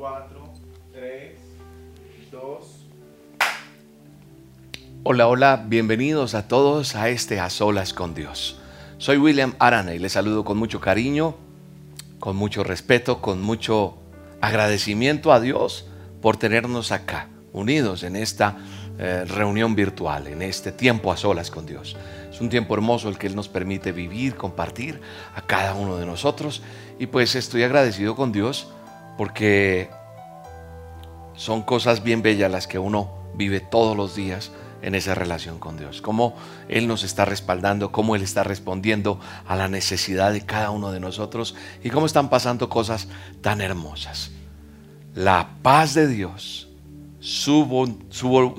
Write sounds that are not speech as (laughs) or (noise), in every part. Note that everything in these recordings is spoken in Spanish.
4, 3, 2. Hola, hola, bienvenidos a todos a este A Solas con Dios. Soy William Arana y les saludo con mucho cariño, con mucho respeto, con mucho agradecimiento a Dios por tenernos acá, unidos en esta eh, reunión virtual, en este tiempo a solas con Dios. Es un tiempo hermoso el que Él nos permite vivir, compartir a cada uno de nosotros. Y pues estoy agradecido con Dios porque son cosas bien bellas las que uno vive todos los días en esa relación con Dios. Cómo Él nos está respaldando, cómo Él está respondiendo a la necesidad de cada uno de nosotros y cómo están pasando cosas tan hermosas. La paz de Dios, su,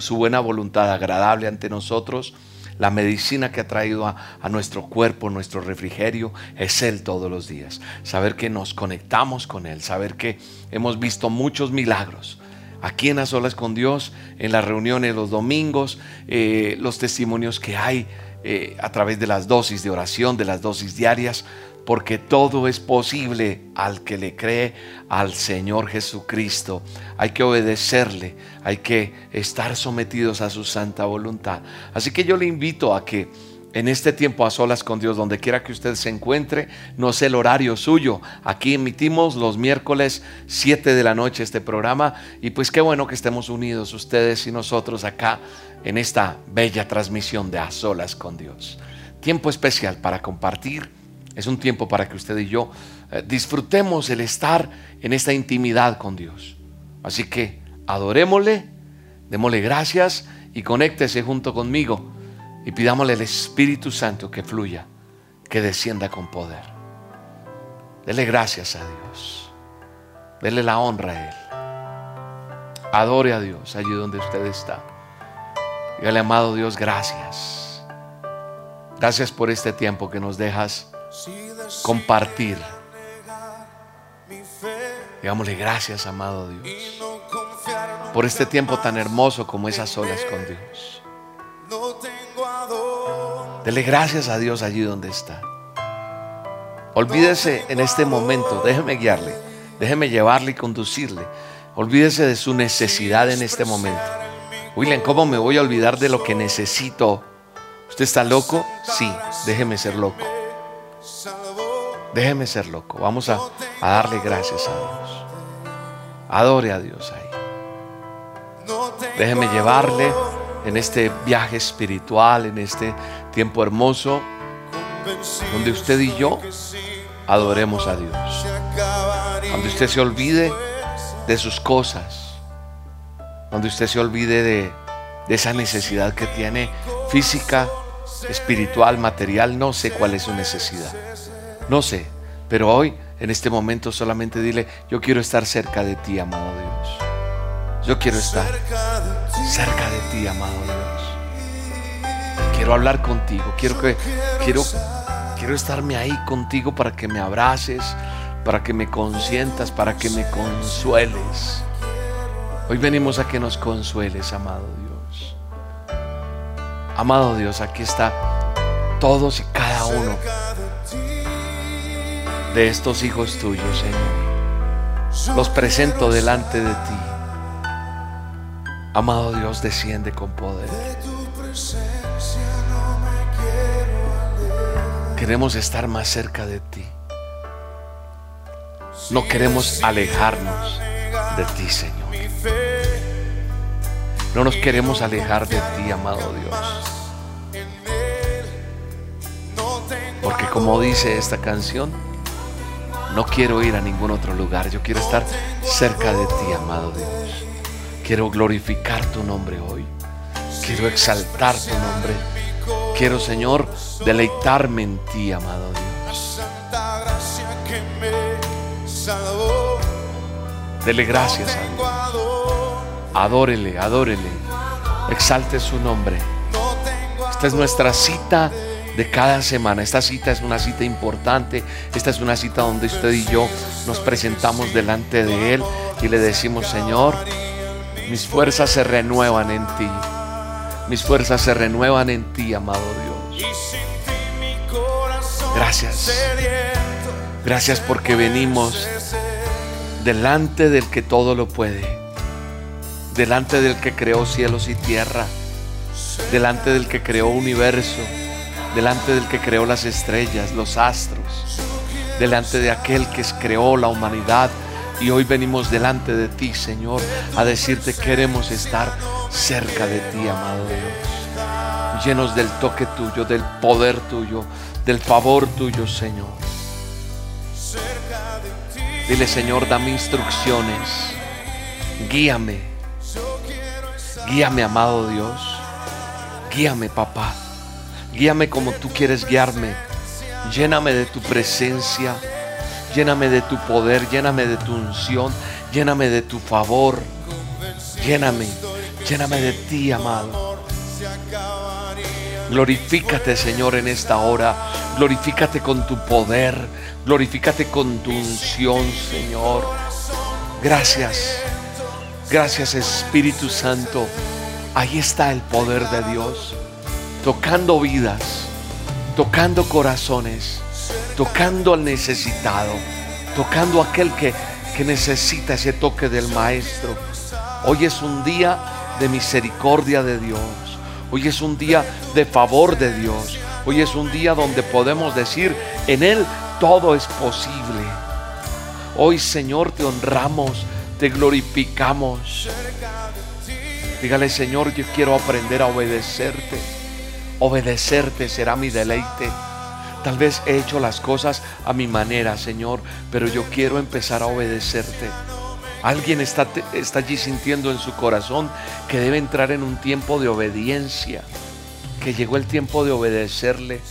buena voluntad agradable ante nosotros, la medicina que ha traído a, nuestro cuerpo, nuestro refrigerio, es Él todos los días. Saber que nos conectamos con Él, saber que hemos visto muchos milagros, aquí en las solas con Dios, en las reuniones los domingos, eh, los testimonios que hay eh, a través de las dosis de oración, de las dosis diarias, porque todo es posible al que le cree al Señor Jesucristo. Hay que obedecerle, hay que estar sometidos a su santa voluntad. Así que yo le invito a que en este tiempo a solas con Dios, donde quiera que usted se encuentre, no sé el horario suyo. Aquí emitimos los miércoles 7 de la noche este programa y pues qué bueno que estemos unidos ustedes y nosotros acá en esta bella transmisión de a solas con Dios. Tiempo especial para compartir, es un tiempo para que usted y yo eh, disfrutemos el estar en esta intimidad con Dios. Así que adorémosle, démosle gracias y conéctese junto conmigo y pidámosle al Espíritu Santo que fluya, que descienda con poder. Dele gracias a Dios. Dele la honra a Él. Adore a Dios allí donde usted está. Dígale, amado Dios, gracias. Gracias por este tiempo que nos dejas compartir. Digámosle gracias, amado Dios, por este tiempo tan hermoso como esas solas con Dios. Dele gracias a Dios allí donde está. Olvídese en este momento, déjeme guiarle, déjeme llevarle y conducirle. Olvídese de su necesidad en este momento. William, ¿cómo me voy a olvidar de lo que necesito? ¿Usted está loco? Sí, déjeme ser loco. Déjeme ser loco. Vamos a, a darle gracias a Dios. Adore a Dios ahí. Déjeme llevarle en este viaje espiritual, en este tiempo hermoso, donde usted y yo adoremos a Dios. Donde usted se olvide de sus cosas, donde usted se olvide de, de esa necesidad que tiene física, espiritual, material, no sé cuál es su necesidad, no sé, pero hoy en este momento solamente dile, yo quiero estar cerca de ti, amado Dios. Yo quiero estar cerca de ti, amado Dios. Quiero hablar contigo. Quiero que quiero quiero estarme ahí contigo para que me abraces, para que me consientas, para que me consueles. Hoy venimos a que nos consueles, amado Dios. Amado Dios, aquí está todos y cada uno de estos hijos tuyos, Señor. Los presento delante de ti. Amado Dios, desciende con poder. Queremos estar más cerca de ti. No queremos alejarnos de ti, Señor. No nos queremos alejar de ti, amado Dios. Porque como dice esta canción, no quiero ir a ningún otro lugar. Yo quiero estar cerca de ti, amado Dios. Quiero glorificar tu nombre hoy. Quiero exaltar tu nombre. Quiero, Señor, deleitarme en ti, amado Dios. Dele gracias a Dios. Adórele, adórele. Exalte su nombre. Esta es nuestra cita de cada semana. Esta cita es una cita importante. Esta es una cita donde usted y yo nos presentamos delante de Él y le decimos, Señor, mis fuerzas se renuevan en ti. Mis fuerzas se renuevan en ti, amado Dios. Gracias. Gracias porque venimos delante del que todo lo puede, delante del que creó cielos y tierra, delante del que creó universo, delante del que creó las estrellas, los astros, delante de aquel que creó la humanidad. Y hoy venimos delante de ti, Señor, a decirte queremos estar cerca de ti, amado Dios. Llenos del toque tuyo, del poder tuyo, del favor tuyo, Señor. Dile, Señor, dame instrucciones. Guíame. Guíame, amado Dios. Guíame, papá. Guíame como tú quieres guiarme. Lléname de tu presencia. Lléname de tu poder. Lléname de tu unción. Lléname de tu favor. Lléname. Lléname de ti, amado. Glorifícate, Señor, en esta hora. Glorifícate con tu poder. Glorifícate con tu unción, Señor. Gracias. Gracias, Espíritu Santo. Ahí está el poder de Dios. Tocando vidas. Tocando corazones. Tocando al necesitado. Tocando aquel que, que necesita ese toque del Maestro. Hoy es un día de misericordia de Dios. Hoy es un día de favor de Dios. Hoy es un día donde podemos decir, en Él todo es posible. Hoy Señor te honramos, te glorificamos. Dígale Señor, yo quiero aprender a obedecerte. Obedecerte será mi deleite. Tal vez he hecho las cosas a mi manera, Señor, pero yo quiero empezar a obedecerte. Alguien está, está allí sintiendo en su corazón que debe entrar en un tiempo de obediencia, que llegó el tiempo de obedecerle.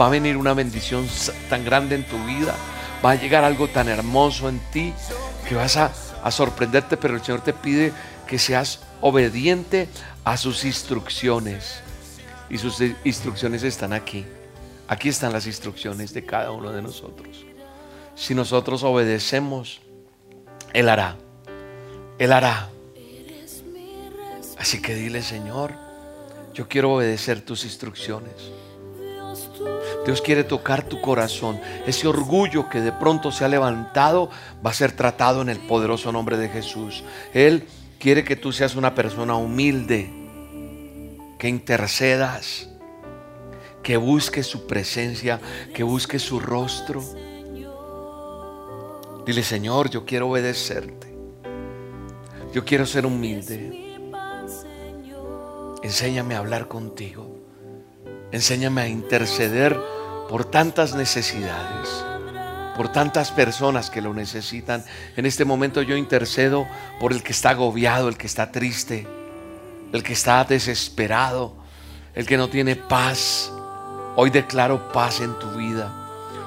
Va a venir una bendición tan grande en tu vida, va a llegar algo tan hermoso en ti que vas a, a sorprenderte, pero el Señor te pide que seas obediente a sus instrucciones. Y sus instrucciones están aquí. Aquí están las instrucciones de cada uno de nosotros. Si nosotros obedecemos, Él hará. Él hará. Así que dile, Señor, yo quiero obedecer tus instrucciones. Dios quiere tocar tu corazón. Ese orgullo que de pronto se ha levantado va a ser tratado en el poderoso nombre de Jesús. Él quiere que tú seas una persona humilde, que intercedas, que busque su presencia, que busque su rostro. Dile, Señor, yo quiero obedecerte. Yo quiero ser humilde. Enséñame a hablar contigo. Enséñame a interceder por tantas necesidades, por tantas personas que lo necesitan. En este momento yo intercedo por el que está agobiado, el que está triste, el que está desesperado, el que no tiene paz. Hoy declaro paz en tu vida.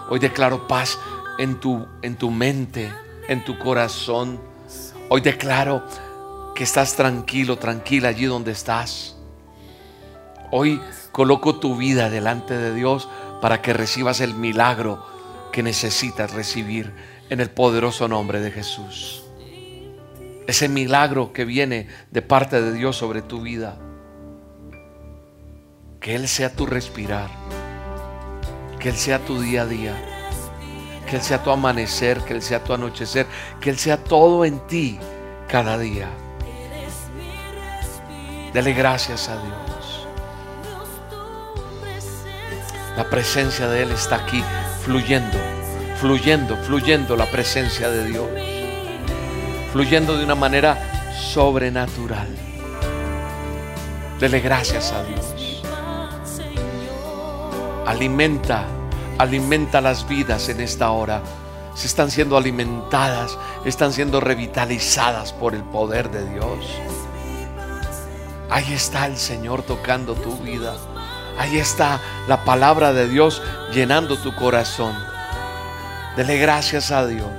Hoy declaro paz en tu, en tu mente, en tu corazón. Hoy declaro que estás tranquilo, tranquila allí donde estás. Hoy coloco tu vida delante de Dios para que recibas el milagro que necesitas recibir en el poderoso nombre de Jesús. Ese milagro que viene de parte de Dios sobre tu vida. Que Él sea tu respirar. Que Él sea tu día a día. Que Él sea tu amanecer. Que Él sea tu anochecer. Que Él sea todo en ti cada día. Dele gracias a Dios. La presencia de Él está aquí fluyendo, fluyendo, fluyendo la presencia de Dios. Fluyendo de una manera sobrenatural. Dele gracias a Dios. Alimenta, alimenta las vidas en esta hora. Se están siendo alimentadas, están siendo revitalizadas por el poder de Dios. Ahí está el Señor tocando tu vida. Ahí está la palabra de Dios llenando tu corazón. Dele gracias a Dios.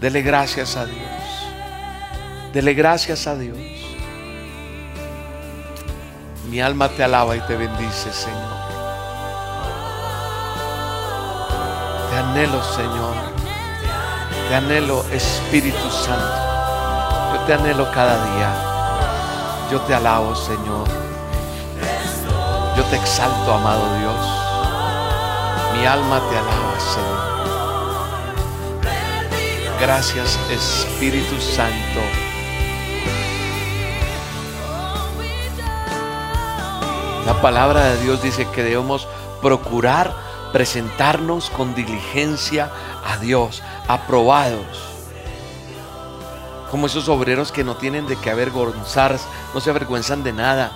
Dele gracias a Dios. Dele gracias a Dios. Mi alma te alaba y te bendice, Señor. Anhelo, Señor. Te anhelo, Espíritu Santo. Yo te anhelo cada día. Yo te alabo, Señor. Yo te exalto, amado Dios. Mi alma te alaba, Señor. Gracias Espíritu Santo. La palabra de Dios dice que debemos procurar presentarnos con diligencia a Dios, aprobados. Como esos obreros que no tienen de qué avergonzarse, no se avergüenzan de nada.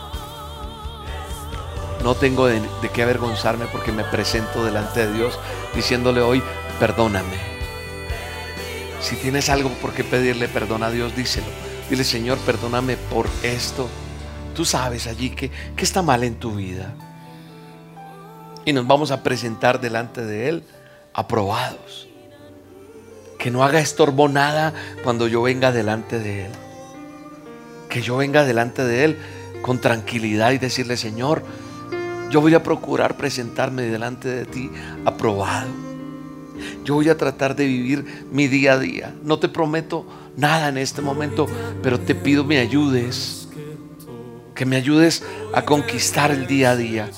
No tengo de, qué avergonzarme porque me presento delante de Dios diciéndole hoy, perdóname. Si tienes algo por qué pedirle perdón a Dios, díselo. Dile, Señor, perdóname por esto. Tú sabes allí que, que está mal en tu vida. Y nos vamos a presentar delante de Él aprobados. Que no haga estorbo nada cuando yo venga delante de Él. Que yo venga delante de Él con tranquilidad y decirle, Señor, yo voy a procurar presentarme delante de ti aprobado. Yo voy a tratar de vivir mi día a día. No te prometo nada en este momento, pero te pido me ayudes. Que me ayudes a conquistar el día a día.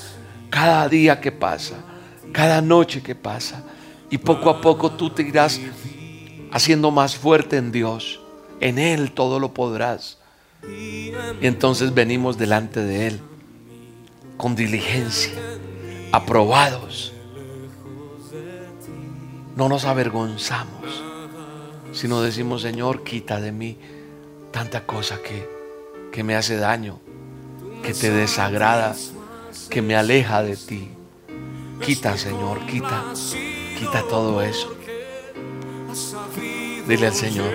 Cada día que pasa, cada noche que pasa. Y poco a poco tú te irás haciendo más fuerte en Dios. En Él todo lo podrás. Y entonces venimos delante de Él con diligencia, aprobados. No nos avergonzamos, sino decimos, Señor, quita de mí tanta cosa que, que me hace daño, que te desagrada, que me aleja de ti. Quita, Señor, quita, quita todo eso. Dile al Señor.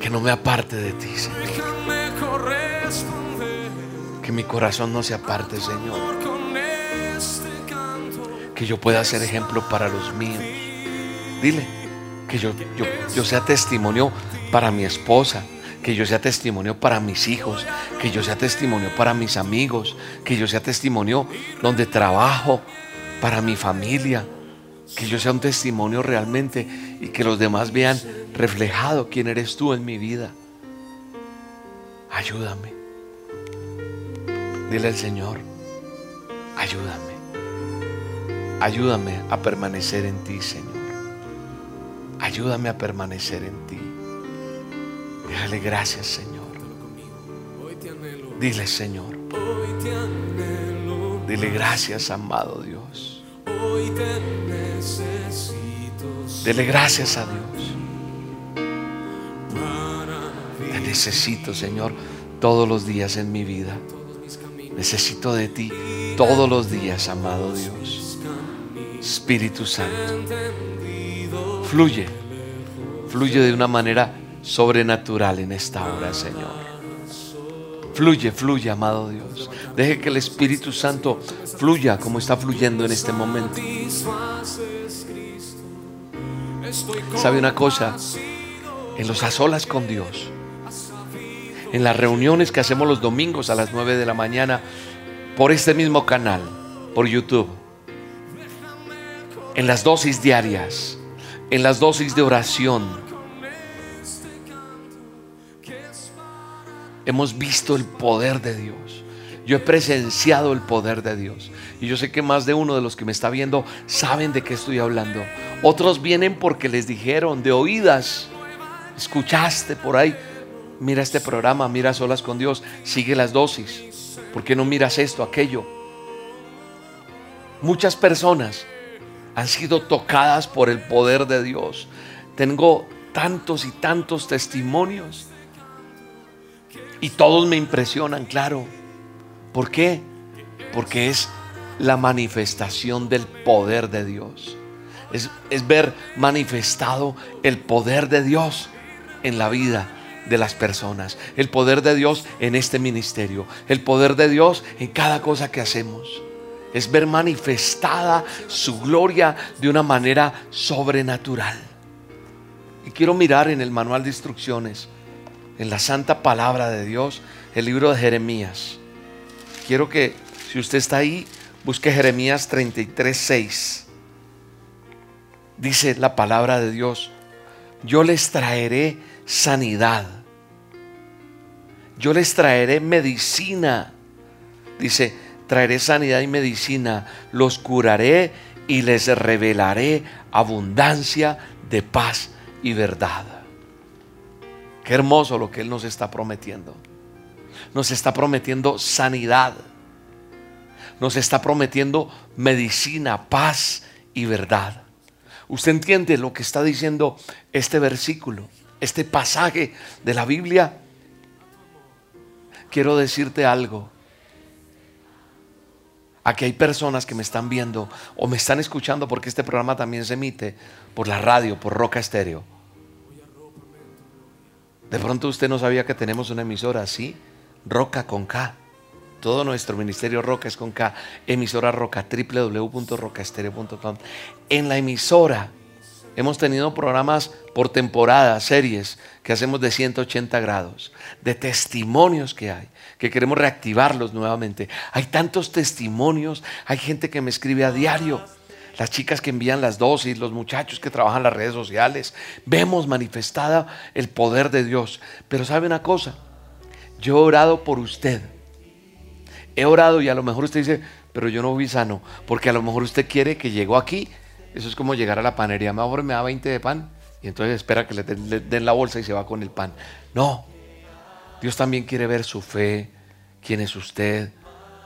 Que no me aparte de ti, Señor. Que mi corazón no se aparte, Señor. Que yo pueda ser ejemplo para los míos. Dile que yo, yo, yo sea testimonio para mi esposa, que yo sea testimonio para mis hijos, que yo sea testimonio para mis amigos, que yo sea testimonio donde trabajo, para mi familia, que yo sea un testimonio realmente y que los demás vean reflejado quién eres tú en mi vida. Ayúdame. Dile al Señor, ayúdame. Ayúdame a permanecer en ti, Señor. Ayúdame a permanecer en ti. Déjale gracias, Señor. Dile, Señor. Dile gracias, amado Dios. Dele gracias a Dios. Te necesito, Señor, todos los días en mi vida. Necesito de ti todos los días, amado Dios. Espíritu Santo. Fluye. Fluye de una manera sobrenatural en esta hora, Señor. Fluye, fluye, amado Dios. Deje que el Espíritu Santo fluya como está fluyendo en este momento. ¿Sabe una cosa? En los asolas con Dios, en las reuniones que hacemos los domingos a las 9 de la mañana por este mismo canal, por YouTube, en las dosis diarias, en las dosis de oración, hemos visto el poder de Dios. Yo he presenciado el poder de Dios. Y yo sé que más de uno de los que me está viendo saben de qué estoy hablando. Otros vienen porque les dijeron de oídas. Escuchaste por ahí. Mira este programa, mira solas con Dios. Sigue las dosis. ¿Por qué no miras esto, aquello? Muchas personas han sido tocadas por el poder de Dios. Tengo tantos y tantos testimonios y todos me impresionan, claro. ¿Por qué? Porque es la manifestación del poder de Dios. Es, es, ver manifestado el poder de Dios en la vida de las personas. El poder de Dios en este ministerio. El poder de Dios en cada cosa que hacemos. Es ver manifestada su gloria de una manera sobrenatural. Y quiero mirar en el manual de instrucciones en la santa palabra de Dios, el libro de Jeremías. Quiero que, si usted está ahí, busque Jeremías 33, 6. Dice la palabra de Dios, yo les traeré sanidad. Yo les traeré medicina. Dice, traeré sanidad y medicina. Los curaré y les revelaré abundancia de paz y verdad. Qué hermoso lo que Él nos está prometiendo. Nos está prometiendo sanidad. Nos está prometiendo medicina, paz y verdad. Usted entiende lo que está diciendo este versículo, este pasaje de la Biblia. Quiero decirte algo. Aquí hay personas que me están viendo o me están escuchando porque este programa también se emite por la radio, por Roca Estéreo. De pronto usted no sabía que tenemos una emisora así, Roca con K. Todo nuestro ministerio Roca es con K. Emisora Roca, www.rocaestereo.com. En la emisora hemos tenido programas por temporada, series que hacemos de 180 grados, de testimonios que hay, que queremos reactivarlos nuevamente. Hay tantos testimonios, hay gente que me escribe a diario las chicas que envían las dosis, los muchachos que trabajan las redes sociales. Vemos manifestada el poder de Dios. Pero sabe una cosa, yo he orado por usted. He orado y a lo mejor usted dice, pero yo no vi sano, porque a lo mejor usted quiere que llegó aquí. Eso es como llegar a la panería, mejor me da 20 de pan y entonces espera que le le den la bolsa y se va con el pan. No, Dios también quiere ver su fe, quién es usted,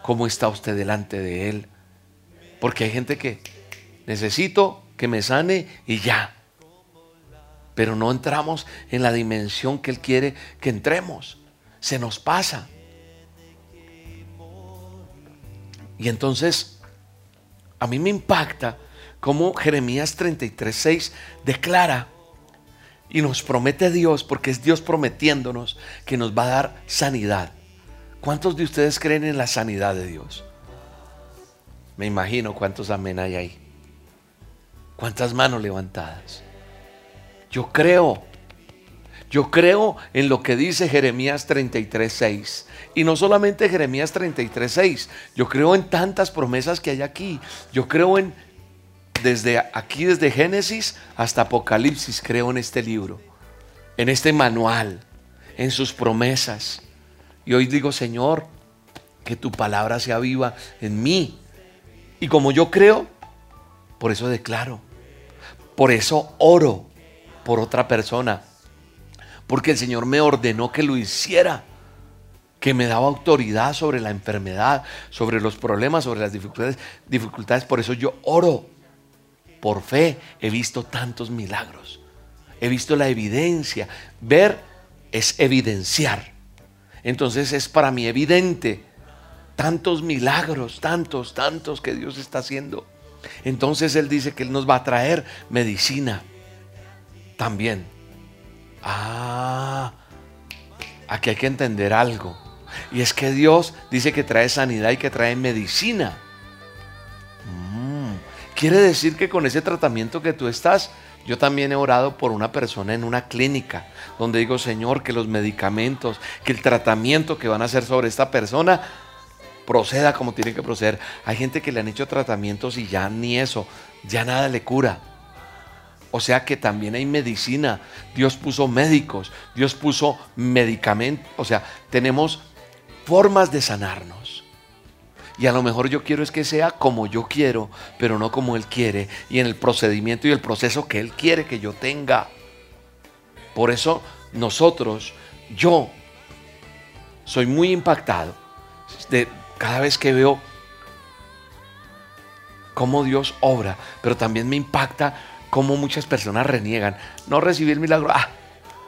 cómo está usted delante de Él. Porque hay gente que necesito que me sane y ya. Pero no entramos en la dimensión que Él quiere que entremos. Se nos pasa. Y entonces, a mí me impacta cómo Jeremías 33:6 declara y nos promete Dios, porque es Dios prometiéndonos que nos va a dar sanidad. ¿Cuántos de ustedes creen en la sanidad de Dios? Me imagino cuántos amén hay ahí. ¿Cuántas manos levantadas? Yo creo. Yo creo en lo que dice Jeremías 33.6. Y no solamente Jeremías 33.6. Yo creo en tantas promesas que hay aquí. Yo creo en, desde aquí, desde Génesis hasta Apocalipsis, creo en este libro. En este manual. En sus promesas. Y hoy digo, Señor, que tu palabra sea viva en mí. Y como yo creo, por eso declaro. Por eso oro por otra persona. Porque el Señor me ordenó que lo hiciera. Que me daba autoridad sobre la enfermedad, sobre los problemas, sobre las dificultades. dificultades. Por eso yo oro. Por fe he visto tantos milagros. He visto la evidencia. Ver es evidenciar. Entonces es para mí evidente tantos milagros, tantos, tantos que Dios está haciendo. Entonces Él dice que Él nos va a traer medicina también. Ah, aquí hay que entender algo. Y es que Dios dice que trae sanidad y que trae medicina. Mm, quiere decir que con ese tratamiento que tú estás, yo también he orado por una persona en una clínica, donde digo, Señor, que los medicamentos, que el tratamiento que van a hacer sobre esta persona proceda como tiene que proceder. Hay gente que le han hecho tratamientos y ya ni eso, ya nada le cura. O sea que también hay medicina. Dios puso médicos, Dios puso medicamentos. O sea, tenemos formas de sanarnos. Y a lo mejor yo quiero es que sea como yo quiero, pero no como Él quiere. Y en el procedimiento y el proceso que Él quiere que yo tenga. Por eso nosotros, yo, soy muy impactado de, cada vez que veo cómo Dios obra, pero también me impacta cómo muchas personas reniegan. No recibir el milagro. Ah,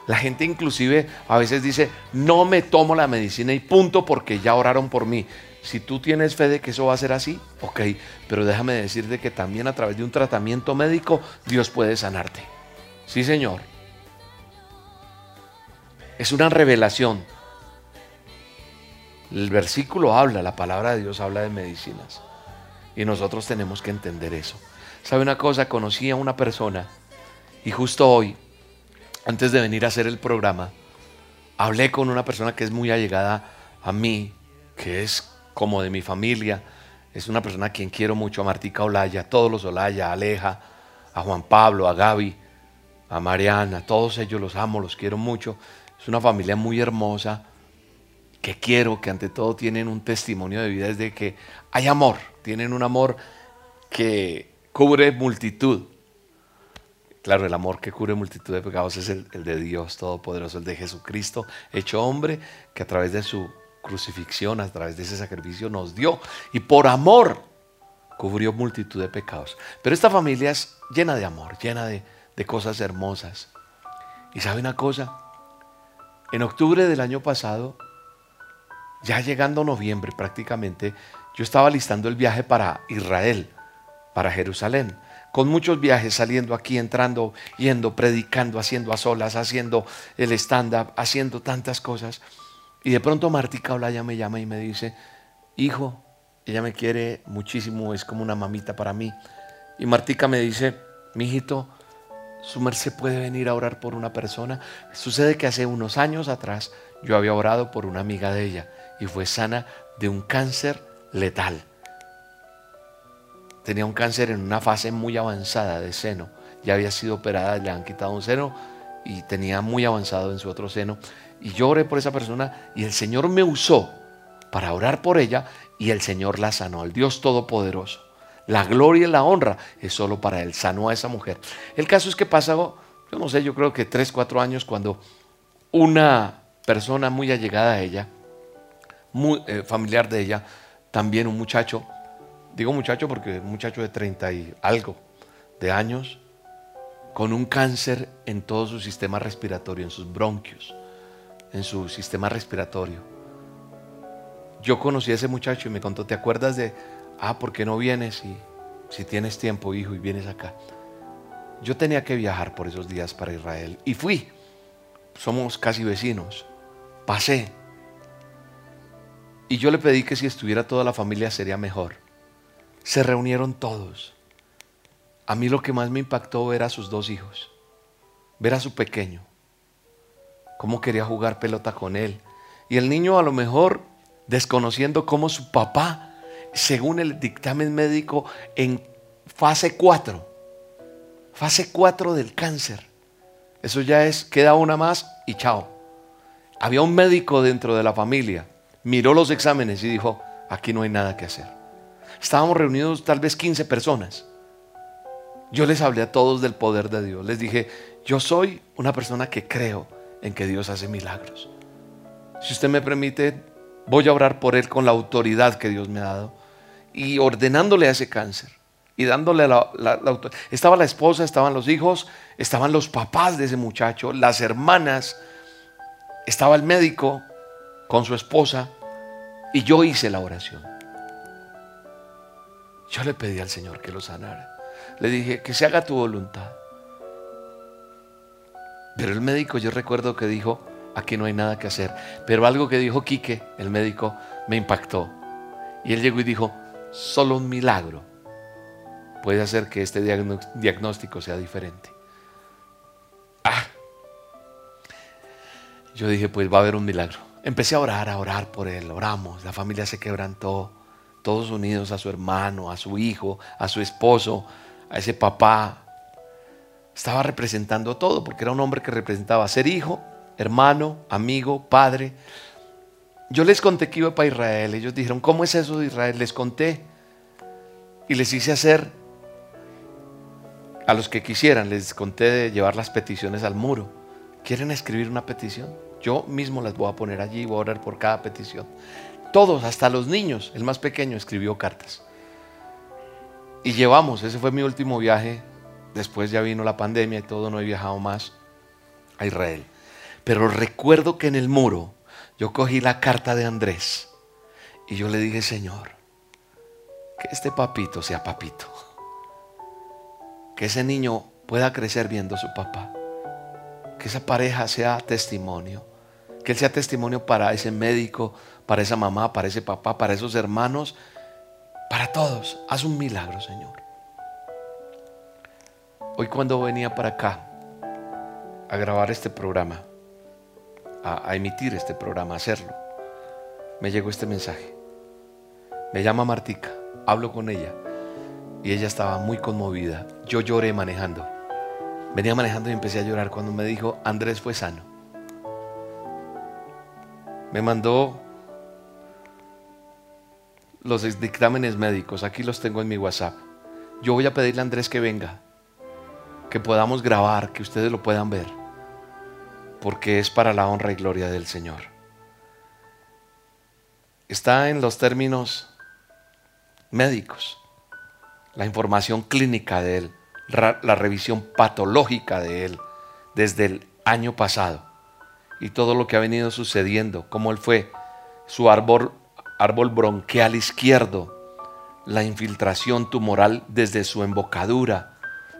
la gente inclusive a veces dice, no me tomo la medicina y punto porque ya oraron por mí. Si tú tienes fe de que eso va a ser así, ok, pero déjame decirte que también a través de un tratamiento médico Dios puede sanarte. Sí, Señor. Es una revelación el versículo habla, la palabra de Dios habla de medicinas. Y nosotros tenemos que entender eso. ¿Sabe una cosa? Conocí a una persona y justo hoy, antes de venir a hacer el programa, hablé con una persona que es muy allegada a mí, que es como de mi familia. Es una persona a quien quiero mucho, a Martica Olaya, a todos los Olaya, a Aleja, a Juan Pablo, a Gaby, a Mariana, todos ellos los amo, los quiero mucho. Es una familia muy hermosa que quiero, que ante todo tienen un testimonio de vida, es de que hay amor, tienen un amor que, cubre multitud. Claro, el amor que cubre multitud de pecados es el, de Dios Todopoderoso, el de Jesucristo, hecho hombre, que a través de su crucifixión, a través de ese sacrificio nos dio. Y por amor cubrió multitud de pecados. Pero esta familia es llena de amor, llena de, de cosas hermosas. Y sabe una cosa, en octubre del año pasado, ya llegando noviembre prácticamente, yo estaba listando el viaje para Israel, para Jerusalén, con muchos viajes saliendo aquí, entrando, yendo, predicando, haciendo a solas, haciendo el stand-up, haciendo tantas cosas. Y de pronto Martica Olaya me llama y me dice, hijo, ella me quiere muchísimo, es como una mamita para mí. Y Martica me dice, mi hijito, su merced puede venir a orar por una persona. Sucede que hace unos años atrás yo había orado por una amiga de ella y fue sana de un cáncer letal. Tenía un cáncer en una fase muy avanzada de seno. Ya había sido operada, le han quitado un seno y tenía muy avanzado en su otro seno. Y yo oré por esa persona y el Señor me usó para orar por ella y el Señor la sanó, el Dios Todopoderoso. La gloria y la honra es solo para Él. Sanó a esa mujer. El caso es que pasó, yo no sé, yo creo que tres, cuatro años cuando una persona muy allegada a ella, eh, familiar de ella, también un muchacho, digo muchacho porque un muchacho de 30 y algo de años, con un cáncer en todo su sistema respiratorio, en sus bronquios, en su sistema respiratorio. Yo conocí a ese muchacho y me contó, ¿te acuerdas de ah, ¿por qué no vienes y si tienes tiempo, hijo, y vienes acá? Yo tenía que viajar por esos días para Israel y fui. Somos casi vecinos. Pasé. Y yo le pedí que si estuviera toda la familia sería mejor. Se reunieron todos. A mí lo que más me impactó ver a sus dos hijos, ver a su pequeño, cómo quería jugar pelota con él. Y el niño a lo mejor desconociendo cómo su papá según el dictamen médico, en fase 4. Fase 4 del cáncer. Eso ya es, queda una más y chao. Había un médico dentro de la familia, miró los exámenes y dijo, aquí no hay nada que hacer. Estábamos reunidos tal vez 15 personas. Yo les hablé a todos del poder de Dios. Les dije, yo soy una persona que creo en que Dios hace milagros. Si usted me permite, voy a orar por él con la autoridad que Dios me ha dado y ordenándole a ese cáncer y dándole la, autoridad. Estaba la esposa, estaban los hijos, estaban los papás de ese muchacho, las hermanas, estaba el médico con su esposa y yo hice la oración. Yo le pedí al Señor que lo sanara. Le dije, que se haga tu voluntad. Pero el médico, yo recuerdo que dijo, aquí no hay nada que hacer. Pero algo que dijo Quique, el médico, me impactó. Y él llegó y dijo, solo un milagro puede hacer que este diagnóstico sea diferente. Ah. Yo dije, pues va a haber un milagro. Empecé a orar, a orar por él, oramos, la familia se quebrantó, todos unidos a su hermano, a su hijo, a su esposo, a ese papá. Estaba representando todo, porque era un hombre que representaba ser hijo, hermano, amigo, padre. Yo les conté que iba para Israel. Ellos dijeron, ¿cómo es eso de Israel? Les conté. Y les hice hacer a los que quisieran, les conté de llevar las peticiones al muro. ¿Quieren escribir una petición? Yo mismo las voy a poner allí y voy a orar por cada petición. Todos, hasta los niños, el más pequeño escribió cartas. Y llevamos, ese fue mi último viaje. Después ya vino la pandemia y todo, no he viajado más a Israel. Pero recuerdo que en el muro yo cogí la carta de Andrés y yo le dije, Señor, que este papito sea papito. Que ese niño pueda crecer viendo a su papá. Que esa pareja sea testimonio. Que él sea testimonio para ese médico, para esa mamá, para ese papá, para esos hermanos, para todos. Haz un milagro, Señor. Hoy cuando venía para acá a grabar este programa, a, emitir este programa, a hacerlo, me llegó este mensaje. Me llama Martica, hablo con ella y ella estaba muy conmovida. Yo lloré manejando. Venía manejando y empecé a llorar cuando me dijo, Andrés fue sano. Me mandó los dictámenes médicos, aquí los tengo en mi WhatsApp. Yo voy a pedirle a Andrés que venga, que podamos grabar, que ustedes lo puedan ver, porque es para la honra y gloria del Señor. Está en los términos médicos, la información clínica de él, la revisión patológica de él desde el año pasado y todo lo que ha venido sucediendo, cómo él fue su árbol, árbol bronquial izquierdo, la infiltración tumoral desde su embocadura,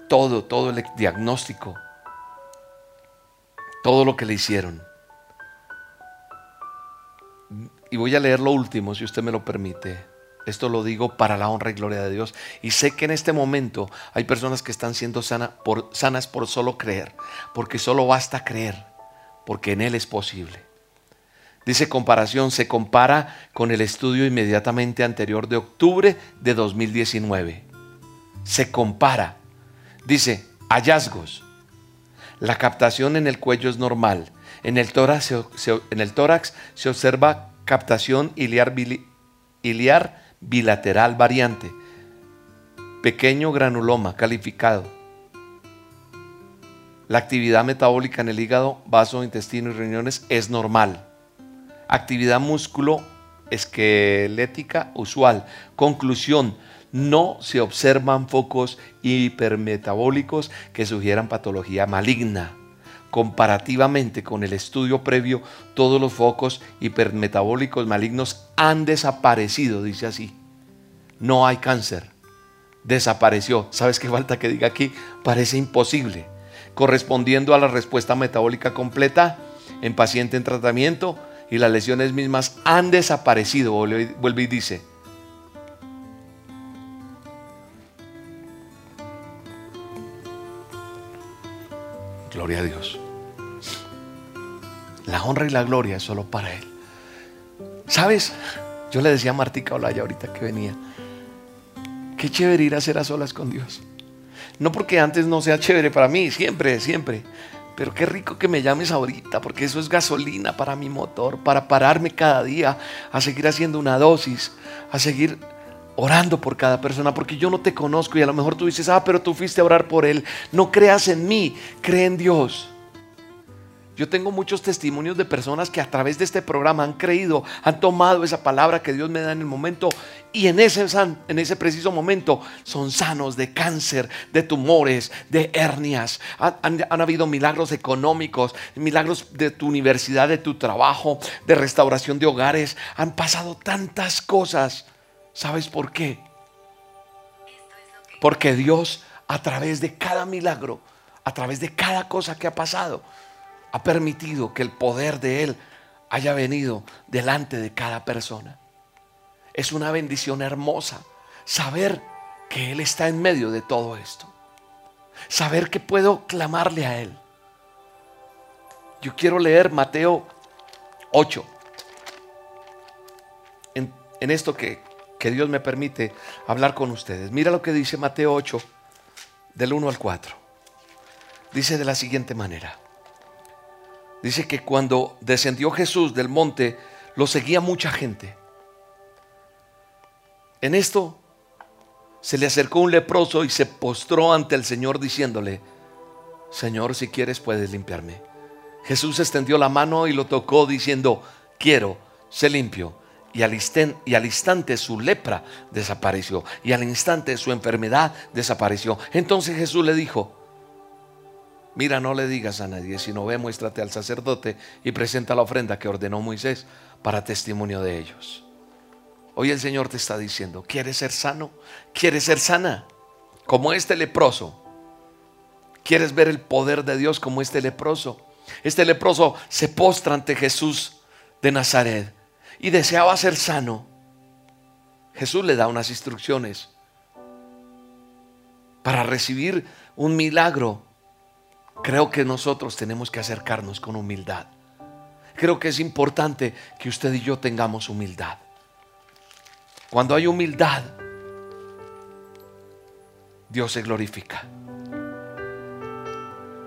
todo, todo el diagnóstico, todo lo que le hicieron. Y voy a leer lo último, si usted me lo permite. Esto lo digo para la honra y gloria de Dios. Y sé que en este momento hay personas que están siendo sanas por solo creer, porque solo basta creer, porque en Él es posible. Dice comparación, se compara con el estudio inmediatamente anterior de octubre de 2019. Se compara. Dice, hallazgos. La captación en el cuello es normal. En el tórax se, observa captación iliar, iliar bilateral variante. Pequeño granuloma calificado. La actividad metabólica en el hígado, vaso, intestino y riñones es normal. Actividad músculo esquelética usual. Conclusión, no se observan focos hipermetabólicos que sugieran patología maligna. Comparativamente con el estudio previo, todos los focos hipermetabólicos malignos han desaparecido, dice así. No hay cáncer. Desapareció. ¿Sabes qué falta que diga aquí? Parece imposible. Correspondiendo a la respuesta metabólica completa en paciente en tratamiento, y las lesiones mismas han desaparecido, vuelve y dice. Gloria a Dios. La honra y la gloria es solo para Él. ¿Sabes? Yo le decía a Martica Olaya ahorita que venía, qué chévere ir a hacer a solas con Dios. No porque antes no sea chévere para mí, siempre, siempre. Pero qué rico que me llames ahorita, porque eso es gasolina para mi motor, para pararme cada día a seguir haciendo una dosis, a seguir orando por cada persona, porque yo no te conozco y a lo mejor tú dices, ah, pero tú fuiste a orar por él. No creas en mí, cree en Dios. Yo tengo muchos testimonios de personas que a través de este programa han creído, han tomado esa palabra que Dios me da en el momento y en ese, en ese preciso momento son sanos de cáncer, de tumores, de hernias. Han, han habido milagros económicos, milagros de tu universidad, de tu trabajo, de restauración de hogares. Han pasado tantas cosas. ¿Sabes por qué? Porque Dios a través de cada milagro, a través de cada cosa que ha pasado, ha permitido que el poder de Él haya venido delante de cada persona. Es una bendición hermosa saber que Él está en medio de todo esto. Saber que puedo clamarle a Él. Yo quiero leer Mateo 8. En, esto que, que Dios me permite hablar con ustedes. Mira lo que dice Mateo 8, del 1 al 4. Dice de la siguiente manera. Dice que cuando descendió Jesús del monte, lo seguía mucha gente. En esto se le acercó un leproso y se postró ante el Señor diciéndole, Señor, si quieres puedes limpiarme. Jesús extendió la mano y lo tocó diciendo, quiero, sé limpio. Y al, y al instante su lepra desapareció. Y al instante su enfermedad desapareció. Entonces Jesús le dijo, Mira, no le digas a nadie, sino ve, muéstrate al sacerdote y presenta la ofrenda que ordenó Moisés para testimonio de ellos. Hoy el Señor te está diciendo, ¿quieres ser sano? ¿Quieres ser sana? Como este leproso. ¿Quieres ver el poder de Dios como este leproso? Este leproso se postra ante Jesús de Nazaret y deseaba ser sano. Jesús le da unas instrucciones para recibir un milagro creo que nosotros tenemos que acercarnos con humildad. Creo que es importante que usted y yo tengamos humildad. Cuando hay humildad, Dios se glorifica.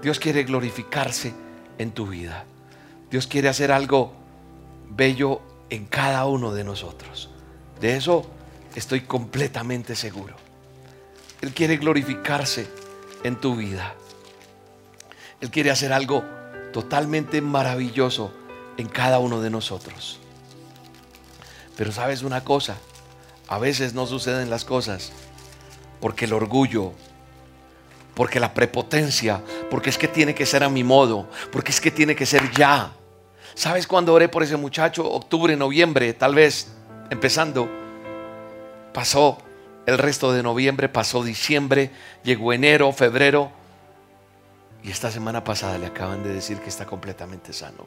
Dios quiere glorificarse en tu vida. Dios quiere hacer algo bello en cada uno de nosotros. De eso estoy completamente seguro. Él quiere glorificarse en tu vida. Él quiere hacer algo totalmente maravilloso en cada uno de nosotros. Pero sabes una cosa, a veces no suceden las cosas porque el orgullo, porque la prepotencia, porque es que tiene que ser a mi modo, porque es que tiene que ser ya. ¿Sabes cuando oré por ese muchacho? Octubre, noviembre, tal vez empezando. Pasó el resto de noviembre, pasó diciembre, llegó enero, febrero. Y esta semana pasada le acaban de decir que está completamente sano.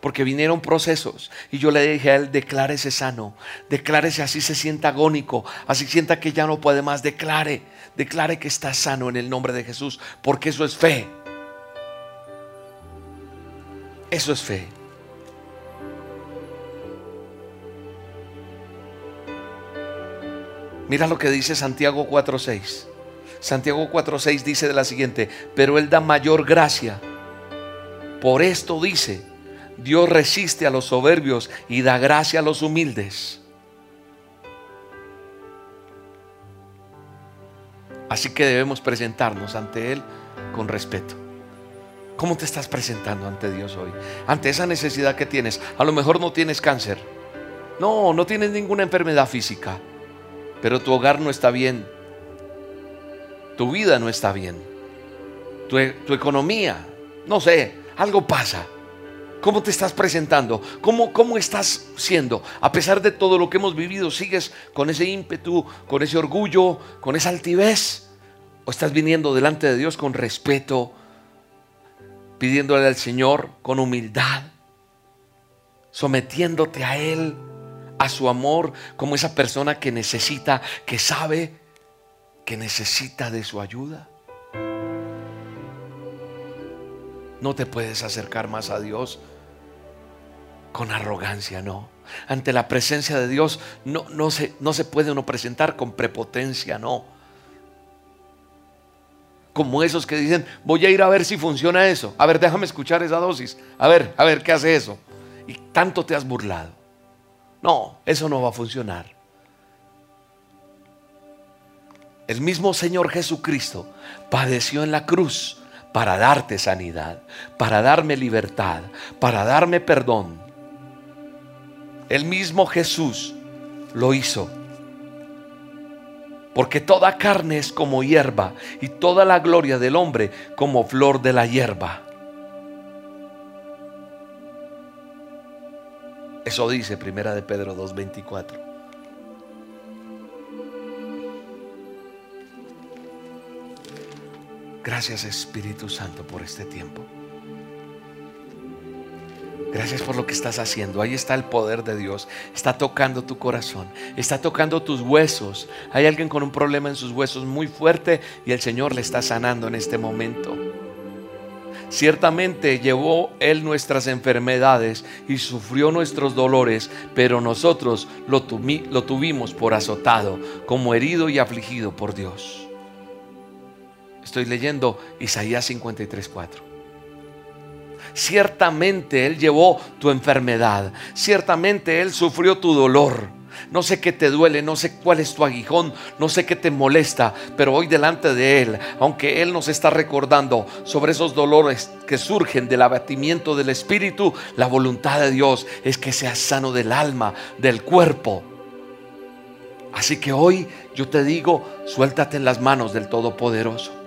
Porque vinieron procesos. Y yo le dije a él, declárese sano. Declárese así se sienta agónico. Así sienta que ya no puede más. Declare. Declare que está sano en el nombre de Jesús. Porque eso es fe. Eso es fe. Mira lo que dice Santiago 4.6. Santiago 4.6 dice de la siguiente, pero Él da mayor gracia. Por esto dice, Dios resiste a los soberbios y da gracia a los humildes. Así que debemos presentarnos ante Él con respeto. ¿Cómo te estás presentando ante Dios hoy? Ante esa necesidad que tienes. A lo mejor no tienes cáncer. No, no tienes ninguna enfermedad física pero tu hogar no está bien, tu vida no está bien, tu, economía, no sé, algo pasa. ¿Cómo te estás presentando? ¿Cómo, ¿Cómo estás siendo? A pesar de todo lo que hemos vivido, ¿sigues con ese ímpetu, con ese orgullo, con esa altivez? ¿O estás viniendo delante de Dios con respeto, pidiéndole al Señor con humildad, sometiéndote a Él? a su amor como esa persona que necesita, que sabe que necesita de su ayuda. No te puedes acercar más a Dios con arrogancia, no. Ante la presencia de Dios no, no, se, no se puede uno presentar con prepotencia, no. Como esos que dicen, voy a ir a ver si funciona eso. A ver, déjame escuchar esa dosis. A ver, a ver, ¿qué hace eso? Y tanto te has burlado. No, eso no va a funcionar. El mismo Señor Jesucristo padeció en la cruz para darte sanidad, para darme libertad, para darme perdón. El mismo Jesús lo hizo. Porque toda carne es como hierba y toda la gloria del hombre como flor de la hierba. Eso dice Primera de Pedro 2.24. Gracias Espíritu Santo por este tiempo. Gracias por lo que estás haciendo. Ahí está el poder de Dios. Está tocando tu corazón. Está tocando tus huesos. Hay alguien con un problema en sus huesos muy fuerte y el Señor le está sanando en este momento. Ciertamente llevó Él nuestras enfermedades y sufrió nuestros dolores, pero nosotros lo, tuvimos por azotado, como herido y afligido por Dios. Estoy leyendo Isaías 53:4. Ciertamente Él llevó tu enfermedad, ciertamente Él sufrió tu dolor no sé qué te duele, no sé cuál es tu aguijón, no sé qué te molesta, pero hoy delante de Él, aunque Él nos está recordando sobre esos dolores que surgen del abatimiento del Espíritu, la voluntad de Dios es que seas sano del alma, del cuerpo. Así que hoy yo te digo, suéltate en las manos del Todopoderoso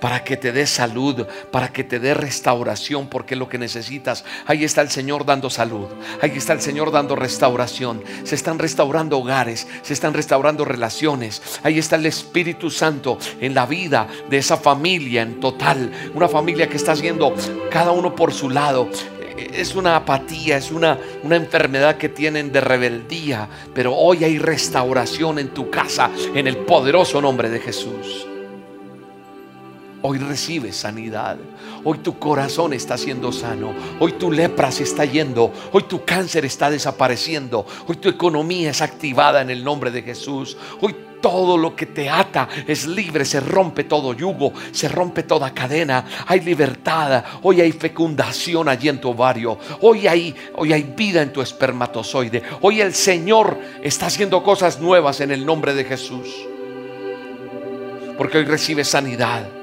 para que te dé salud, para que te dé restauración, porque es lo que necesitas. Ahí está el Señor dando salud, ahí está el Señor dando restauración. Se están restaurando hogares, se están restaurando relaciones. Ahí está el Espíritu Santo en la vida de esa familia en total, una familia que está haciendo cada uno por su lado. Es una apatía, es una, una enfermedad que tienen de rebeldía, pero hoy hay restauración en tu casa en el poderoso nombre de Jesús. Hoy recibes sanidad. Hoy tu corazón está siendo sano. Hoy tu lepra se está yendo. Hoy tu cáncer está desapareciendo. Hoy tu economía es activada en el nombre de Jesús. Hoy todo lo que te ata es libre. Se rompe todo yugo. Se rompe toda cadena. Hay libertad. Hoy hay fecundación allí en tu ovario. Hoy hay, hoy hay vida en tu espermatozoide. Hoy el Señor está haciendo cosas nuevas en el nombre de Jesús. porque hoy recibes sanidad.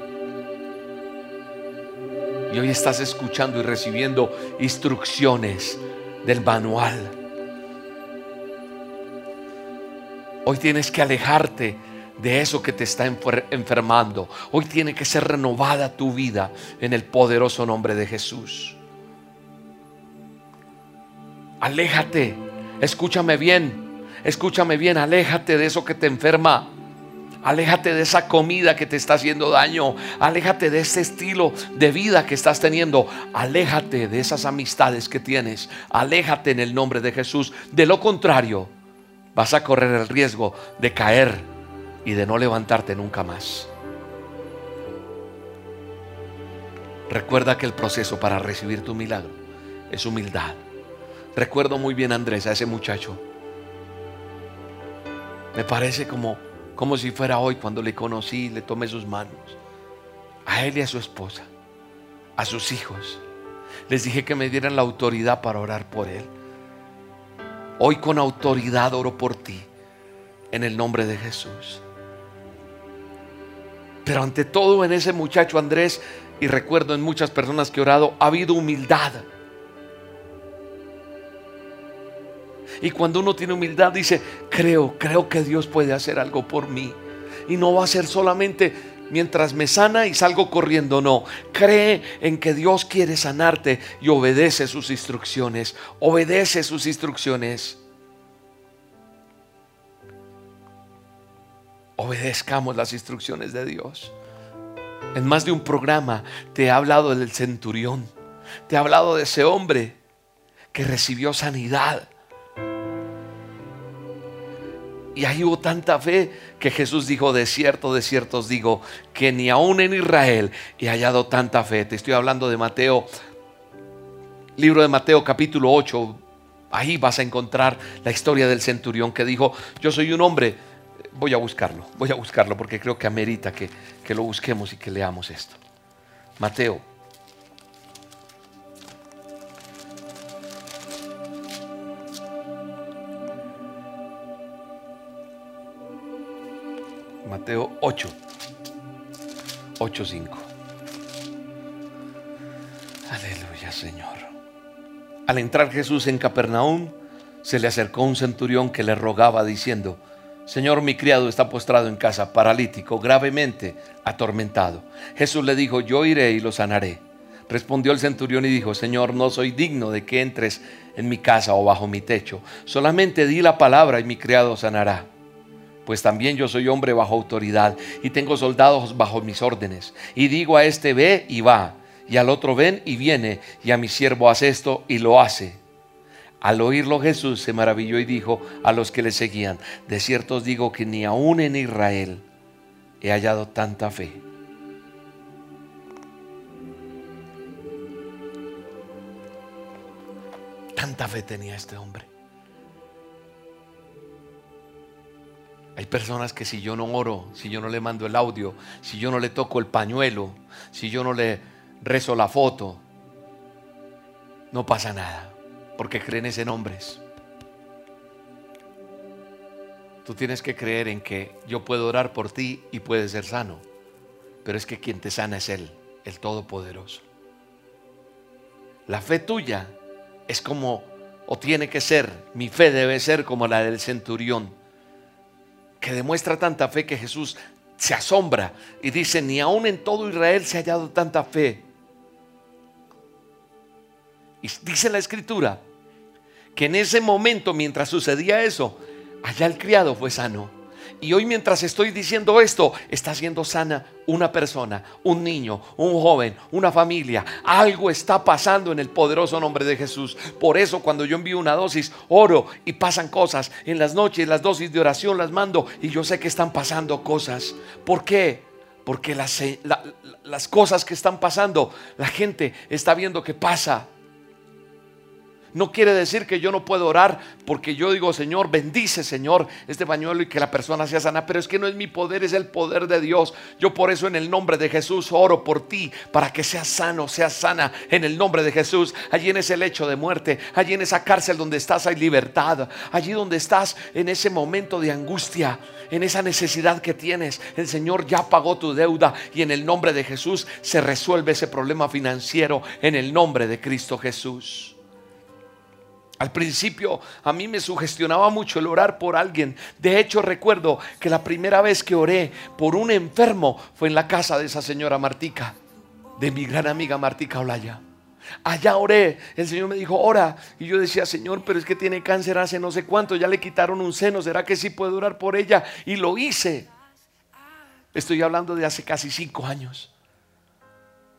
Y hoy estás escuchando y recibiendo instrucciones del manual. Hoy tienes que alejarte de eso que te está enfermando. Hoy tiene que ser renovada tu vida en el poderoso nombre de Jesús. Aléjate, escúchame bien, escúchame bien, aléjate de eso que te enferma. Aléjate de esa comida que te está haciendo daño. Aléjate de ese estilo de vida que estás teniendo. Aléjate de esas amistades que tienes. Aléjate en el nombre de Jesús. De lo contrario, vas a correr el riesgo de caer y de no levantarte nunca más. Recuerda que el proceso para recibir tu milagro es humildad. Recuerdo muy bien Andrés, a ese muchacho. Me parece como como si fuera hoy cuando le conocí, le tomé sus manos, a él y a su esposa, a sus hijos. Les dije que me dieran la autoridad para orar por él. Hoy con autoridad oro por ti, en el nombre de Jesús. Pero ante todo en ese muchacho Andrés, y recuerdo en muchas personas que he orado, ha habido humildad. Y cuando uno tiene humildad dice, creo, creo que Dios puede hacer algo por mí. Y no va a ser solamente mientras me sana y salgo corriendo, no. Cree en que Dios quiere sanarte y obedece sus instrucciones. Obedece sus instrucciones. Obedezcamos las instrucciones de Dios. En más de un programa te he hablado del centurión. Te he hablado de ese hombre que recibió sanidad y ahí hubo tanta fe que Jesús dijo, de cierto, de cierto os digo, que ni aún en Israel he hallado tanta fe. Te estoy hablando de Mateo, libro de Mateo capítulo 8. Ahí vas a encontrar la historia del centurión que dijo, yo soy un hombre, voy a buscarlo, voy a buscarlo porque creo que amerita que, que lo busquemos y que leamos esto. Mateo Mateo 8, 8, 5. Aleluya, Señor. Al entrar Jesús en Capernaum, se le acercó un centurión que le rogaba diciendo, Señor, mi criado está postrado en casa, paralítico, gravemente atormentado. Jesús le dijo, yo iré y lo sanaré. Respondió el centurión y dijo, Señor, no soy digno de que entres en mi casa o bajo mi techo. Solamente di la palabra y mi criado sanará pues también yo soy hombre bajo autoridad y tengo soldados bajo mis órdenes. Y digo a este ve y va, y al otro ven y viene, y a mi siervo hace esto y lo hace. Al oírlo Jesús se maravilló y dijo a los que le seguían, de cierto os digo que ni aún en Israel he hallado tanta fe. Tanta fe tenía este hombre. Hay personas que si yo no oro, si yo no le mando el audio, si yo no le toco el pañuelo, si yo no le rezo la foto, no pasa nada, porque creen en hombres. Tú tienes que creer en que yo puedo orar por ti y puedes ser sano, pero es que quien te sana es Él, el Todopoderoso. La fe tuya es como, o tiene que ser, mi fe debe ser como la del centurión que demuestra tanta fe que Jesús se asombra y dice, ni aún en todo Israel se ha hallado tanta fe. Y dice la escritura que en ese momento, mientras sucedía eso, allá el criado fue sano. Y hoy mientras estoy diciendo esto, está siendo sana una persona, un niño, un joven, una familia. Algo está pasando en el poderoso nombre de Jesús. Por eso cuando yo envío una dosis, oro y pasan cosas. En las noches las dosis de oración las mando y yo sé que están pasando cosas. ¿Por qué? Porque las, las cosas que están pasando, la gente está viendo que pasa. No quiere decir que yo no puedo orar porque yo digo, Señor, bendice, Señor, este pañuelo y que la persona sea sana. Pero es que no es mi poder, es el poder de Dios. Yo por eso en el nombre de Jesús oro por ti para que seas sano, seas sana en el nombre de Jesús. Allí en ese lecho de muerte, allí en esa cárcel donde estás hay libertad. Allí donde estás en ese momento de angustia, en esa necesidad que tienes, el Señor ya pagó tu deuda y en el nombre de Jesús se resuelve ese problema financiero en el nombre de Cristo Jesús. Al principio a mí me sugestionaba mucho el orar por alguien. De hecho recuerdo que la primera vez que oré por un enfermo fue en la casa de esa señora Martica, de mi gran amiga Martica Olaya. Allá oré, el Señor me dijo, ora. Y yo decía, Señor, pero es que tiene cáncer hace no sé cuánto, ya le quitaron un seno, ¿será que sí puedo orar por ella? Y lo hice. Estoy hablando de hace casi cinco años.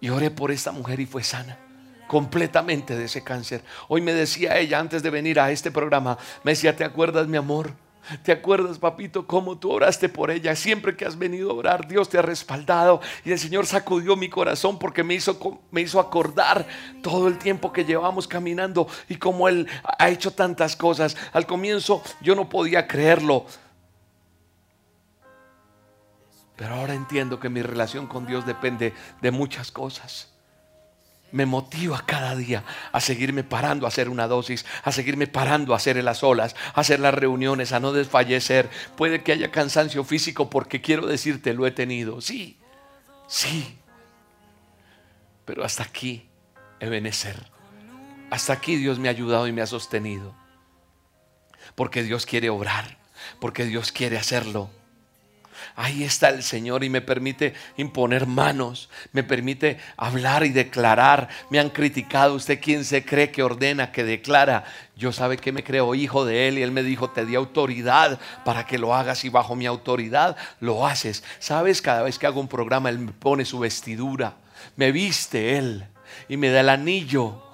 Y oré por esta mujer y fue sana completamente de ese cáncer. Hoy me decía ella antes de venir a este programa, me decía, ¿te acuerdas mi amor? ¿Te acuerdas, papito, cómo tú oraste por ella? Siempre que has venido a orar, Dios te ha respaldado. Y el Señor sacudió mi corazón porque me hizo, me hizo acordar todo el tiempo que llevamos caminando y cómo Él ha hecho tantas cosas. Al comienzo yo no podía creerlo. Pero ahora entiendo que mi relación con Dios depende de muchas cosas me motiva cada día a seguirme parando a hacer una dosis, a seguirme parando a hacer las olas, a hacer las reuniones, a no desfallecer. Puede que haya cansancio físico porque quiero decirte, lo he tenido. Sí, sí. Pero hasta aquí he venecer. Hasta aquí Dios me ha ayudado y me ha sostenido. Porque Dios quiere obrar, porque Dios quiere hacerlo. Ahí está el Señor y me permite imponer manos, me permite hablar y declarar. Me han criticado, usted quién se cree que ordena, que declara. Yo sabe que me creo hijo de Él y Él me dijo, te di autoridad para que lo hagas y bajo mi autoridad lo haces. Sabes, cada vez que hago un programa Él me pone su vestidura, me viste Él y me da el anillo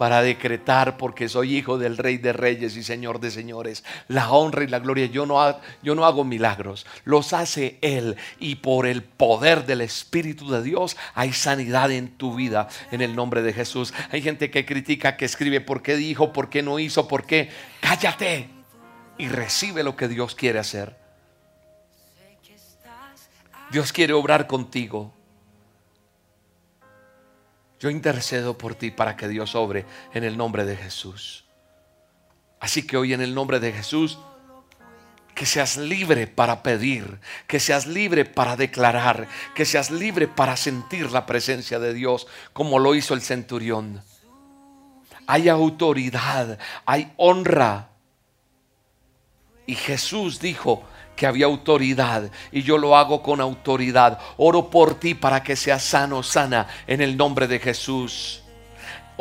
para decretar, porque soy hijo del Rey de Reyes y Señor de Señores, la honra y la gloria. Yo no, yo no hago milagros, los hace Él. Y por el poder del Espíritu de Dios hay sanidad en tu vida, en el nombre de Jesús. Hay gente que critica, que escribe, ¿por qué dijo? ¿Por qué no hizo? ¿Por qué? Cállate y recibe lo que Dios quiere hacer. Dios quiere obrar contigo. Yo intercedo por ti para que Dios obre en el nombre de Jesús. Así que hoy en el nombre de Jesús, que seas libre para pedir, que seas libre para declarar, que seas libre para sentir la presencia de Dios como lo hizo el centurión. Hay autoridad, hay honra. Y Jesús dijo, que había autoridad y yo lo hago con autoridad. Oro por ti para que seas sano, sana en el nombre de Jesús.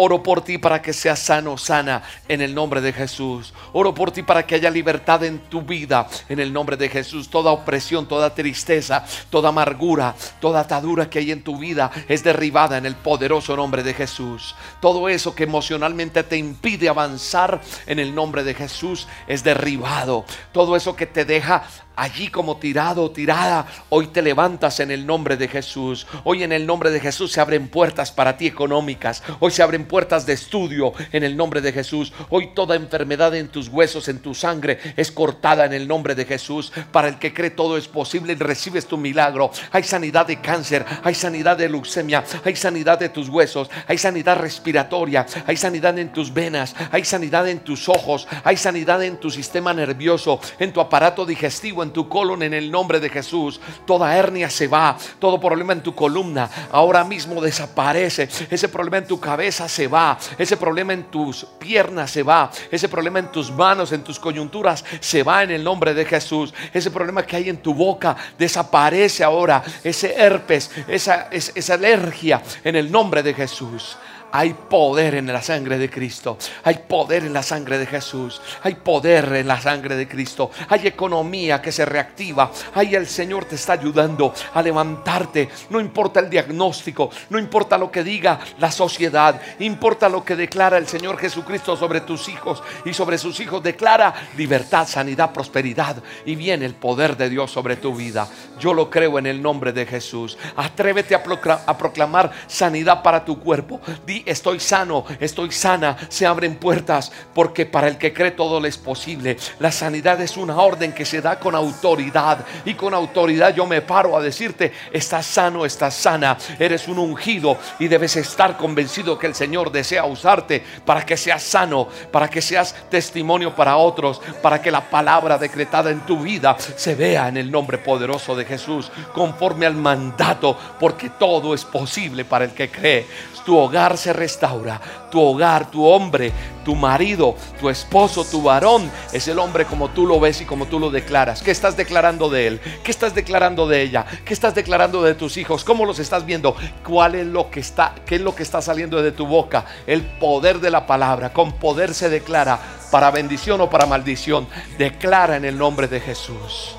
Oro por ti para que seas sano, sana en el nombre de Jesús. Oro por ti para que haya libertad en tu vida en el nombre de Jesús. Toda opresión, toda tristeza, toda amargura, toda atadura que hay en tu vida es derribada en el poderoso nombre de Jesús. Todo eso que emocionalmente te impide avanzar en el nombre de Jesús es derribado. Todo eso que te deja allí como tirado tirada, hoy te levantas en el nombre de Jesús. Hoy en el nombre de Jesús se abren puertas para ti económicas. Hoy se abren puertas de estudio en el nombre de Jesús. Hoy toda enfermedad en tus huesos, en tu sangre, es cortada en el nombre de Jesús. Para el que cree todo es posible y recibes tu milagro. Hay sanidad de cáncer, hay sanidad de leucemia, hay sanidad de tus huesos, hay sanidad respiratoria, hay sanidad en tus venas, hay sanidad en tus ojos, hay sanidad en tu sistema nervioso, en tu aparato digestivo, tu colon en el nombre de Jesús. Toda hernia se va, todo problema en tu columna ahora mismo desaparece. Ese problema en tu cabeza se va, ese problema en tus piernas se va, ese problema en tus manos, en tus coyunturas se va en el nombre de Jesús. Ese problema que hay en tu boca desaparece ahora, ese herpes, esa, esa alergia en el nombre de Jesús. Hay poder en la sangre de Cristo. Hay poder en la sangre de Jesús. Hay poder en la sangre de Cristo. Hay economía que se reactiva. Ahí el Señor te está ayudando a levantarte. No importa el diagnóstico. No importa lo que diga la sociedad. Importa lo que declara el Señor Jesucristo sobre tus hijos y sobre sus hijos. Declara libertad, sanidad, prosperidad. Y viene el poder de Dios sobre tu vida. Yo lo creo en el nombre de Jesús. Atrévete a proclamar sanidad para tu cuerpo estoy sano, estoy sana, se abren puertas, porque para el que cree todo le es posible. La sanidad es una orden que se da con autoridad y con autoridad yo me paro a decirte, estás sano, estás sana, eres un ungido y debes estar convencido que el Señor desea usarte para que seas sano, para que seas testimonio para otros, para que la palabra decretada en tu vida se vea en el nombre poderoso de Jesús, conforme al mandato, porque todo es posible para el que cree. Tu hogar se restaura, tu hogar, tu hombre, tu marido, tu esposo, tu varón, es el hombre como tú lo ves y como tú lo declaras. ¿Qué estás declarando de él? ¿Qué estás declarando de ella? ¿Qué estás declarando de tus hijos? ¿Cómo los estás viendo? ¿Cuál es lo que está, qué es lo que está saliendo de tu boca? El poder de la palabra, con poder se declara para bendición o para maldición. Declara en el nombre de Jesús.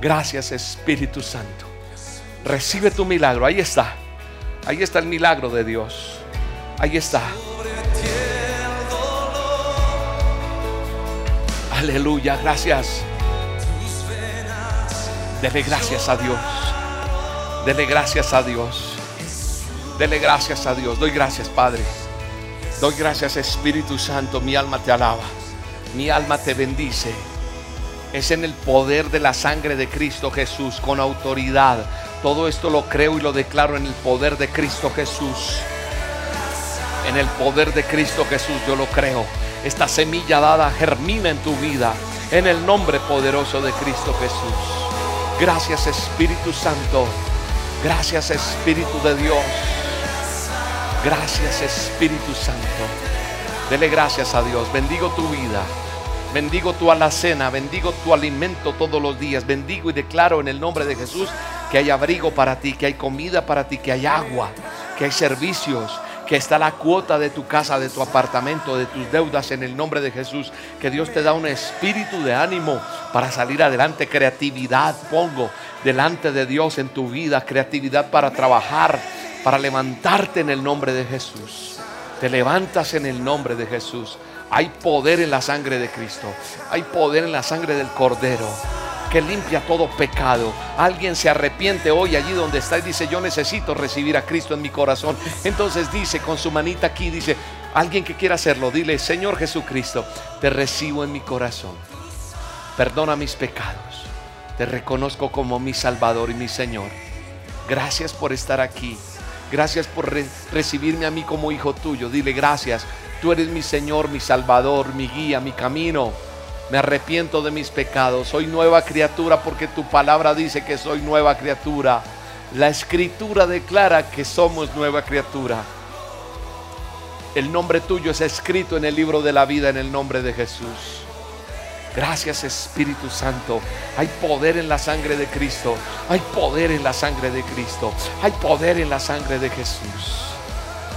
Gracias Espíritu Santo. Recibe tu milagro. Ahí está. Ahí está el milagro de Dios. Ahí está. Aleluya, gracias. Dele gracias a Dios. Dele gracias a Dios. Dele gracias a Dios. Doy gracias, Padre. Doy gracias, Espíritu Santo. Mi alma te alaba. Mi alma te bendice. Es en el poder de la sangre de Cristo Jesús, con autoridad. Todo esto lo creo y lo declaro en el poder de Cristo Jesús. En el poder de Cristo Jesús yo lo creo. Esta semilla dada germina en tu vida. En el nombre poderoso de Cristo Jesús. Gracias Espíritu Santo. Gracias Espíritu de Dios. Gracias Espíritu Santo. Dele gracias a Dios. Bendigo tu vida. Bendigo tu alacena, bendigo tu alimento todos los días. Bendigo y declaro en el nombre de Jesús que hay abrigo para ti, que hay comida para ti, que hay agua, que hay servicios, que está la cuota de tu casa, de tu apartamento, de tus deudas en el nombre de Jesús. Que Dios te da un espíritu de ánimo para salir adelante, creatividad pongo delante de Dios en tu vida, creatividad para trabajar, para levantarte en el nombre de Jesús. Te levantas en el nombre de Jesús. Hay poder en la sangre de Cristo. Hay poder en la sangre del Cordero que limpia todo pecado. Alguien se arrepiente hoy allí donde está y dice, yo necesito recibir a Cristo en mi corazón. Entonces dice con su manita aquí, dice, alguien que quiera hacerlo, dile, Señor Jesucristo, te recibo en mi corazón. Perdona mis pecados. Te reconozco como mi Salvador y mi Señor. Gracias por estar aquí. Gracias por recibirme a mí como hijo tuyo. Dile gracias Tú eres mi Señor, mi Salvador, mi guía, mi camino. Me arrepiento de mis pecados. Soy nueva criatura porque tu palabra dice que soy nueva criatura. La escritura declara que somos nueva criatura. El nombre tuyo es escrito en el libro de la vida en el nombre de Jesús. Gracias Espíritu Santo. Hay poder en la sangre de Cristo. Hay poder en la sangre de Cristo. Hay poder en la sangre de Jesús.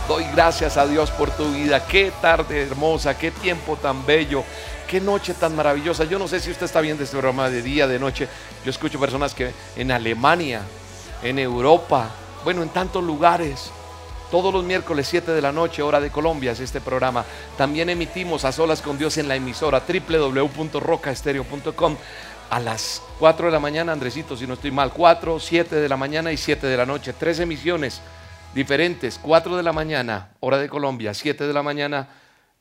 Doy gracias a Dios por tu vida. Qué tarde hermosa, qué tiempo tan bello, qué noche tan maravillosa. Yo no sé si usted está viendo este programa de día, de noche. Yo escucho personas que en Alemania, en Europa, bueno, en tantos lugares. Todos los miércoles 7 de la noche, hora de Colombia, es este programa. También emitimos a solas con Dios en la emisora www.rocaestereo.com a las 4 de la mañana, Andresito, si no estoy mal, 4, 7 de la mañana y 7 de la noche. Tres emisiones diferentes, 4 de la mañana, hora de Colombia, 7 de la mañana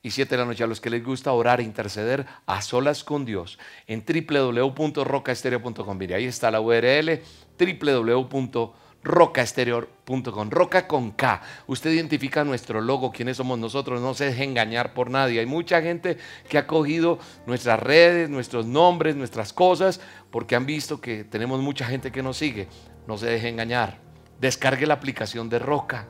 y 7 de la noche a los que les gusta orar e interceder a solas con Dios en www.rocaestereo.com. Mire, ahí está la URL www.rocaestereo.com. Roca con K. Usted identifica nuestro logo, quiénes somos nosotros, no se deje engañar por nadie. Hay mucha gente que ha cogido nuestras redes, nuestros nombres, nuestras cosas, porque han visto que tenemos mucha gente que nos sigue. No se deje engañar. Descargue la aplicación de Roca.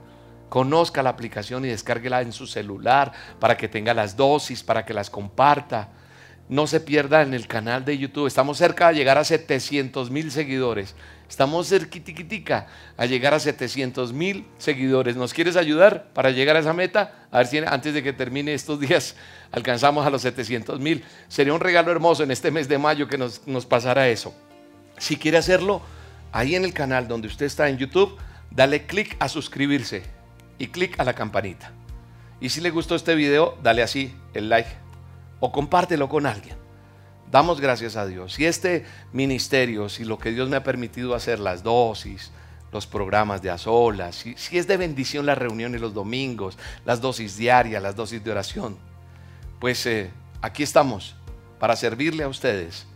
Conozca la aplicación y descárguela en su celular para que tenga las dosis, para que las comparta. No se pierda en el canal de YouTube. Estamos cerca de llegar a 700 mil seguidores. Estamos cerquitiquitica a llegar a 700 mil seguidores. ¿Nos quieres ayudar para llegar a esa meta? A ver si antes de que termine estos días (laughs) alcanzamos a los 700 mil. Sería un regalo hermoso en este mes de mayo que nos, nos pasara eso. Si quiere hacerlo, ahí en el canal donde usted está en YouTube, dale clic a suscribirse y clic a la campanita. Y si le gustó este video, dale así el like o compártelo con alguien. Damos gracias a Dios. Si este ministerio, si lo que Dios me ha permitido hacer, las dosis, los programas de a si, si es de bendición las reuniones los domingos, las dosis diarias, las dosis de oración, pues eh, aquí estamos para servirle a ustedes.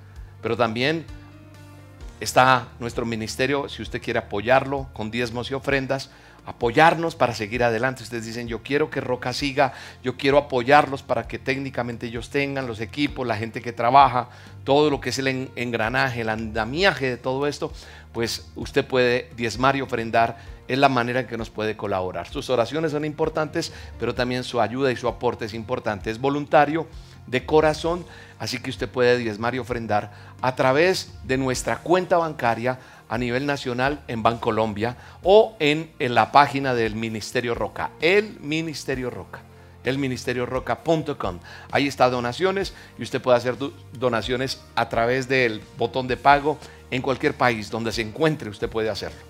Pero también está nuestro ministerio, si usted quiere apoyarlo con diezmos y ofrendas, apoyarnos para seguir adelante. Ustedes dicen, yo quiero que Roca siga, yo quiero apoyarlos para que técnicamente ellos tengan los equipos, la gente que trabaja, todo lo que es el engranaje, el andamiaje de todo esto, pues usted puede diezmar y ofrendar. Es la manera en que nos puede colaborar. Sus oraciones son importantes, pero también su ayuda y su aporte es importante. Es voluntario, de corazón, así que usted puede diezmar y ofrendar a través de nuestra cuenta bancaria a nivel nacional en Bancolombia o en, en la página del Ministerio Roca, el Ministerio Roca elministerioroca.com. Ahí está donaciones y usted puede hacer donaciones a través del botón de pago en cualquier país donde se encuentre, usted puede hacerlo.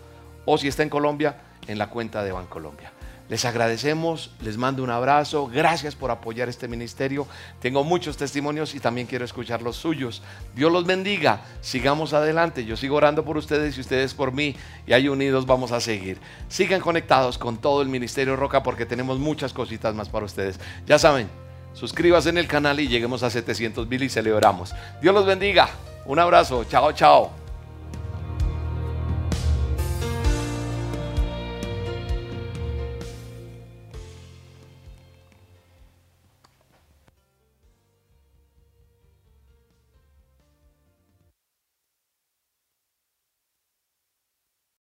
O si está en Colombia, en la cuenta de Bancolombia. Les agradecemos, les mando un abrazo, gracias por apoyar este ministerio. Tengo muchos testimonios y también quiero escuchar los suyos. Dios los bendiga, sigamos adelante. Yo sigo orando por ustedes y ustedes por mí y ahí unidos vamos a seguir. Sigan conectados con todo el Ministerio Roca porque tenemos muchas cositas más para ustedes. Ya saben, suscríbase en el canal y lleguemos a 700 mil y celebramos. Dios los bendiga. Un abrazo. Chao, chao.